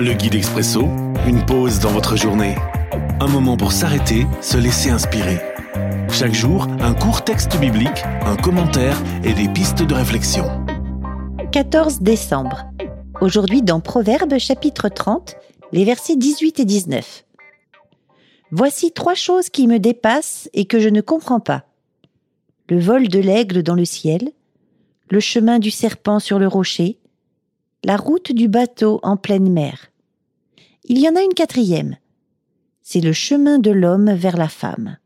Le guide expresso, une pause dans votre journée. Un moment pour s'arrêter, se laisser inspirer. Chaque jour, un court texte biblique, un commentaire et des pistes de réflexion. 14 décembre. Aujourd'hui dans Proverbes chapitre 30, les versets 18 et 19. Voici trois choses qui me dépassent et que je ne comprends pas. Le vol de l'aigle dans le ciel, le chemin du serpent sur le rocher, la route du bateau en pleine mer. Il y en a une quatrième. C'est le chemin de l'homme vers la femme.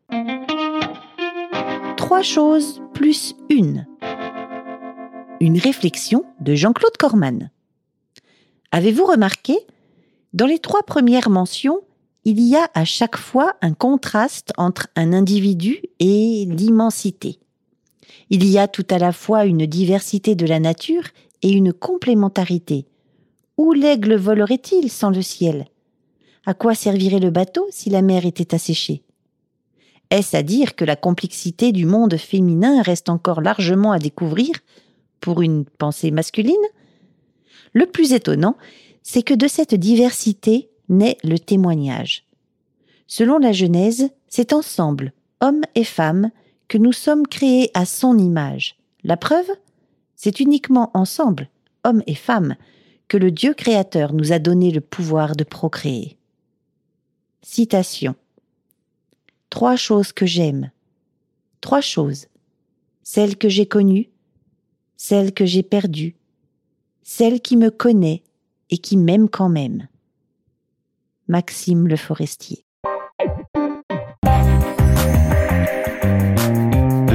Trois choses plus une. Une réflexion de Jean-Claude Corman. Avez-vous remarqué Dans les trois premières mentions, il y a à chaque fois un contraste entre un individu et l'immensité. Il y a tout à la fois une diversité de la nature et une complémentarité. Où l'aigle volerait-il sans le ciel? À quoi servirait le bateau si la mer était asséchée? Est-ce à dire que la complexité du monde féminin reste encore largement à découvrir pour une pensée masculine? Le plus étonnant, c'est que de cette diversité naît le témoignage. Selon la Genèse, c'est ensemble, hommes et femmes, que nous sommes créés à son image. La preuve? C'est uniquement ensemble, hommes et femmes, que le Dieu créateur nous a donné le pouvoir de procréer. Citation. Trois choses que j'aime. Trois choses. Celle que j'ai connue, celle que j'ai perdue, celle qui me connaît et qui m'aime quand même. Maxime Le Forestier.